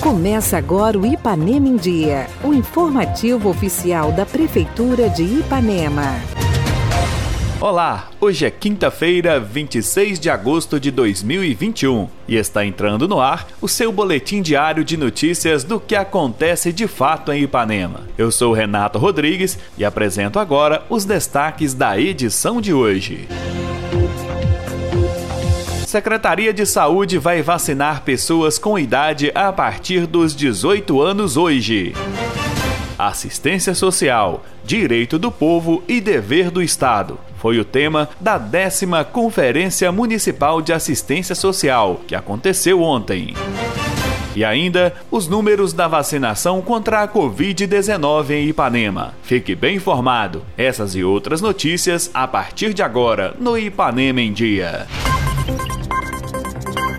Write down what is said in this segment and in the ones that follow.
Começa agora o Ipanema em Dia, o informativo oficial da Prefeitura de Ipanema. Olá, hoje é quinta-feira, 26 de agosto de 2021 e está entrando no ar o seu boletim diário de notícias do que acontece de fato em Ipanema. Eu sou Renato Rodrigues e apresento agora os destaques da edição de hoje. Secretaria de Saúde vai vacinar pessoas com idade a partir dos 18 anos hoje. Assistência Social, Direito do Povo e Dever do Estado. Foi o tema da décima Conferência Municipal de Assistência Social, que aconteceu ontem. E ainda os números da vacinação contra a Covid-19 em Ipanema. Fique bem informado. Essas e outras notícias a partir de agora no Ipanema em Dia.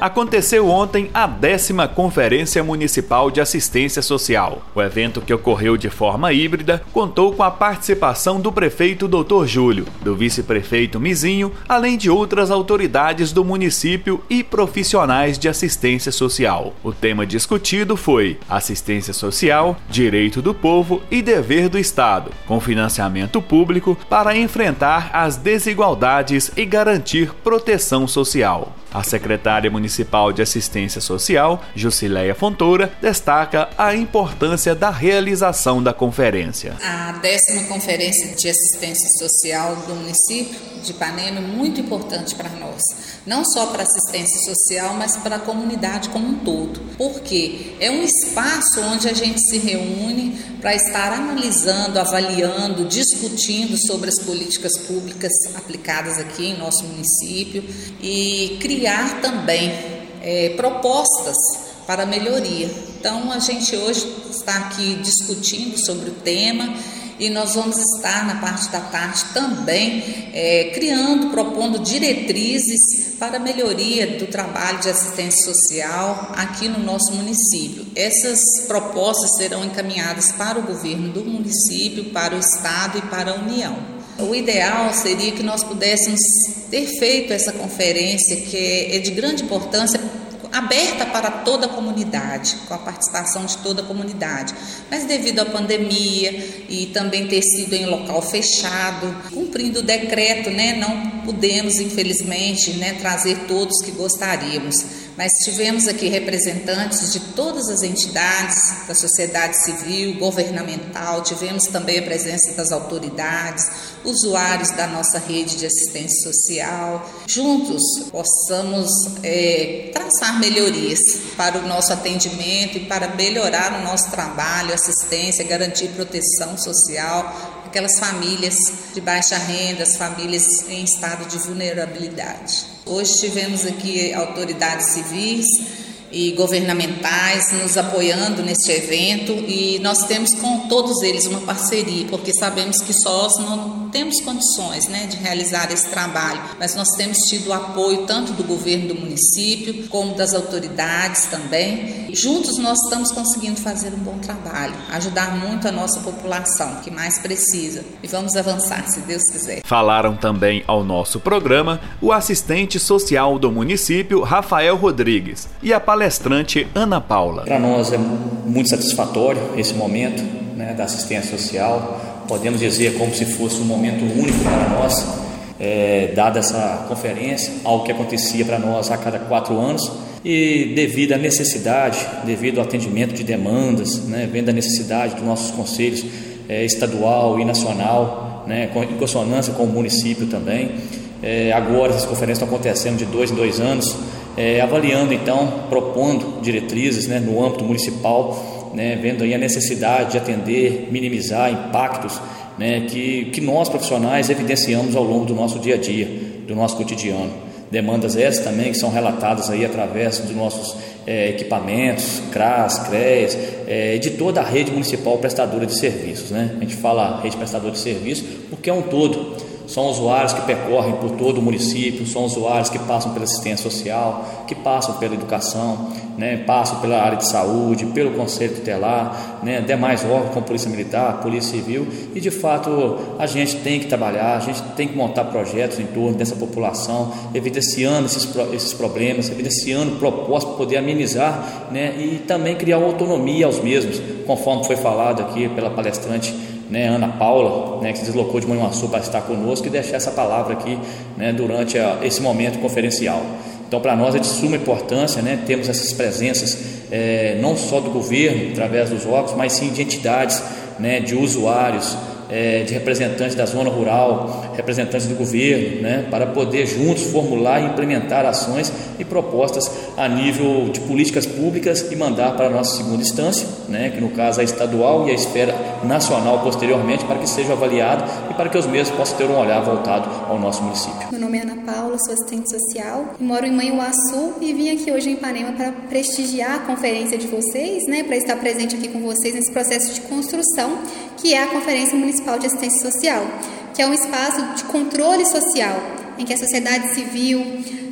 Aconteceu ontem a décima Conferência Municipal de Assistência Social. O evento, que ocorreu de forma híbrida, contou com a participação do prefeito Dr. Júlio, do vice-prefeito Mizinho, além de outras autoridades do município e profissionais de assistência social. O tema discutido foi assistência social, direito do povo e dever do Estado, com financiamento público para enfrentar as desigualdades e garantir proteção social. A secretária municipal de assistência social, Jusileia Fontoura, destaca a importância da realização da conferência. A décima conferência de assistência social do município de Ipanema é muito importante para nós, não só para assistência social, mas para a comunidade como um todo. Porque é um espaço onde a gente se reúne para estar analisando, avaliando, discutindo sobre as políticas públicas aplicadas aqui em nosso município e criar também é, propostas para melhoria. Então, a gente hoje está aqui discutindo sobre o tema e nós vamos estar na parte da tarde também é, criando, propondo diretrizes para melhoria do trabalho de assistência social aqui no nosso município. Essas propostas serão encaminhadas para o governo do município, para o estado e para a União. O ideal seria que nós pudéssemos ter feito essa conferência, que é de grande importância aberta para toda a comunidade, com a participação de toda a comunidade. Mas devido à pandemia e também ter sido em local fechado, cumprindo o decreto, né, não pudemos, infelizmente, né, trazer todos que gostaríamos. Mas tivemos aqui representantes de todas as entidades da sociedade civil, governamental, tivemos também a presença das autoridades, usuários da nossa rede de assistência social. Juntos possamos é, traçar melhorias para o nosso atendimento e para melhorar o nosso trabalho, assistência, garantir proteção social aquelas famílias de baixa renda, as famílias em estado de vulnerabilidade. Hoje tivemos aqui autoridades civis e governamentais nos apoiando neste evento e nós temos com todos eles uma parceria, porque sabemos que sós não temos condições né, de realizar esse trabalho, mas nós temos tido o apoio tanto do governo do município como das autoridades também. Juntos nós estamos conseguindo fazer um bom trabalho, ajudar muito a nossa população que mais precisa e vamos avançar, se Deus quiser. Falaram também ao nosso programa o assistente social do município, Rafael Rodrigues, e a palestrante Ana Paula. Para nós é muito satisfatório esse momento né, da assistência social podemos dizer como se fosse um momento único para nós, é, dada essa conferência, algo que acontecia para nós a cada quatro anos, e devido à necessidade, devido ao atendimento de demandas, né, vendo a necessidade dos nossos conselhos é, estadual e nacional, né, em consonância com o município também. É, agora essas conferências estão acontecendo de dois em dois anos, é, avaliando então, propondo diretrizes né, no âmbito municipal né, vendo aí a necessidade de atender, minimizar impactos né, que, que nós profissionais evidenciamos ao longo do nosso dia a dia, do nosso cotidiano. Demandas essas também que são relatadas aí através dos nossos é, equipamentos, CRAS, CREAS, é, de toda a rede municipal prestadora de serviços. Né? A gente fala rede prestadora de serviços porque é um todo. São usuários que percorrem por todo o município, são usuários que passam pela assistência social, que passam pela educação, né, passam pela área de saúde, pelo conselho tutelar, né, demais órgãos como Polícia Militar, Polícia Civil, e de fato a gente tem que trabalhar, a gente tem que montar projetos em torno dessa população, evidenciando esses, esses problemas, evidenciando propostas para poder amenizar né, e também criar autonomia aos mesmos, conforme foi falado aqui pela palestrante né, Ana Paula, né, que se deslocou de Manhuaçu para estar conosco e deixar essa palavra aqui né, durante a, esse momento conferencial. Então, para nós é de suma importância né, termos essas presenças, é, não só do governo, através dos órgãos, mas sim de entidades, né, de usuários, é, de representantes da zona rural, representantes do governo, né, para poder juntos formular e implementar ações e propostas a nível de políticas públicas e mandar para a nossa segunda instância, né, que no caso é estadual e a esfera nacional posteriormente, para que seja avaliado e para que os mesmos possam ter um olhar voltado ao nosso município. Meu nome é Ana Paula, sou assistente social, moro em Manhuaçu e vim aqui hoje em Ipanema para prestigiar a conferência de vocês, né, para estar presente aqui com vocês nesse processo de construção que é a Conferência Municipal de Assistência Social, que é um espaço de controle social, em que a sociedade civil,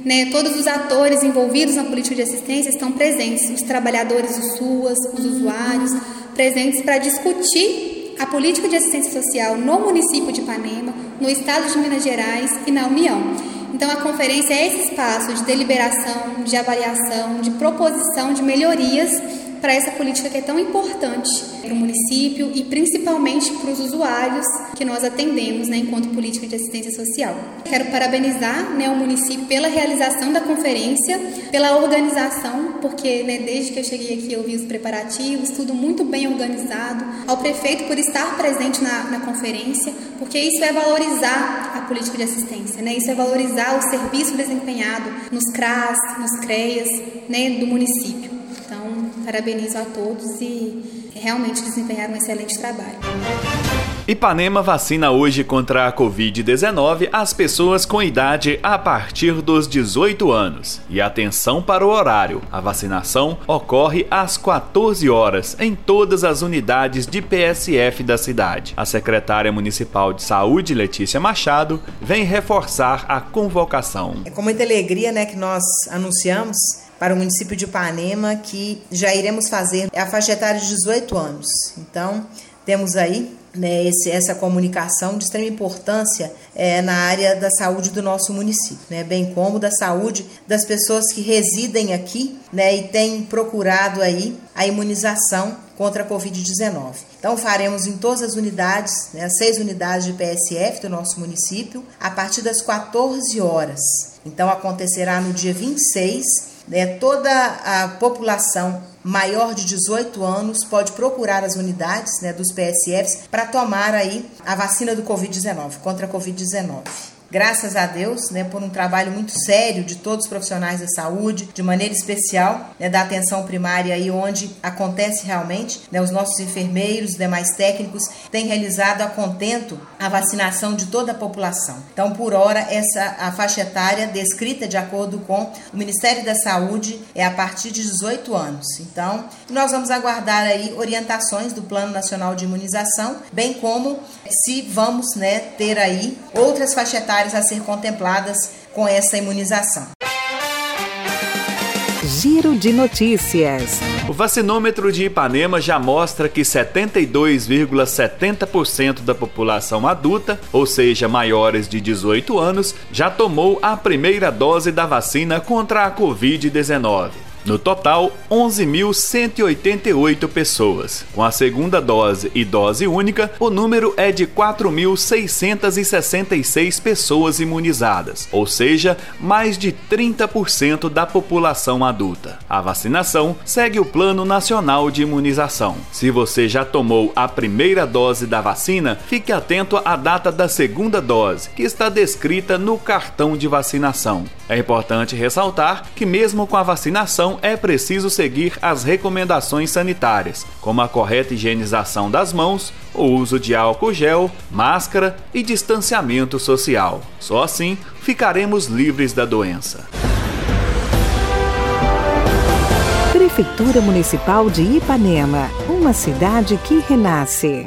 né, todos os atores envolvidos na política de assistência estão presentes, os trabalhadores do SUAS, os usuários, presentes para discutir a política de assistência social no município de Ipanema, no estado de Minas Gerais e na União. Então, a conferência é esse espaço de deliberação, de avaliação, de proposição de melhorias para essa política que é tão importante para o município e principalmente para os usuários que nós atendemos né, enquanto política de assistência social. Quero parabenizar né, o município pela realização da conferência, pela organização, porque né, desde que eu cheguei aqui eu vi os preparativos, tudo muito bem organizado, ao prefeito por estar presente na, na conferência, porque isso é valorizar a política de assistência, né, isso é valorizar o serviço desempenhado nos CRAS, nos CREAS né, do município. Parabenizo a todos e realmente desempenharam um excelente trabalho. Ipanema vacina hoje contra a Covid-19 as pessoas com idade a partir dos 18 anos. E atenção para o horário: a vacinação ocorre às 14 horas em todas as unidades de PSF da cidade. A secretária municipal de saúde, Letícia Machado, vem reforçar a convocação. É com muita alegria né, que nós anunciamos para o município de Ipanema, que já iremos fazer a faixa etária de 18 anos. Então, temos aí né, esse, essa comunicação de extrema importância é, na área da saúde do nosso município, né, bem como da saúde das pessoas que residem aqui né, e têm procurado aí a imunização contra a Covid-19. Então faremos em todas as unidades, né, as seis unidades de PSF do nosso município, a partir das 14 horas. Então acontecerá no dia 26 né, toda a população maior de 18 anos pode procurar as unidades né, dos PSFs para tomar aí a vacina do Covid-19, contra a Covid-19 graças a Deus, né, por um trabalho muito sério de todos os profissionais da saúde, de maneira especial né, da atenção primária aí onde acontece realmente, né, os nossos enfermeiros, demais técnicos têm realizado a contento a vacinação de toda a população. Então, por hora, essa a faixa etária descrita de acordo com o Ministério da Saúde é a partir de 18 anos. Então, nós vamos aguardar aí orientações do Plano Nacional de Imunização, bem como se vamos, né, ter aí outras faixas etárias a ser contempladas com essa imunização. Giro de notícias. O vacinômetro de Ipanema já mostra que 72,70% da população adulta, ou seja, maiores de 18 anos, já tomou a primeira dose da vacina contra a Covid-19. No total, 11.188 pessoas. Com a segunda dose e dose única, o número é de 4.666 pessoas imunizadas, ou seja, mais de 30% da população adulta. A vacinação segue o Plano Nacional de Imunização. Se você já tomou a primeira dose da vacina, fique atento à data da segunda dose, que está descrita no cartão de vacinação. É importante ressaltar que, mesmo com a vacinação, é preciso seguir as recomendações sanitárias, como a correta higienização das mãos, o uso de álcool gel, máscara e distanciamento social. Só assim ficaremos livres da doença. Prefeitura Municipal de Ipanema, uma cidade que renasce.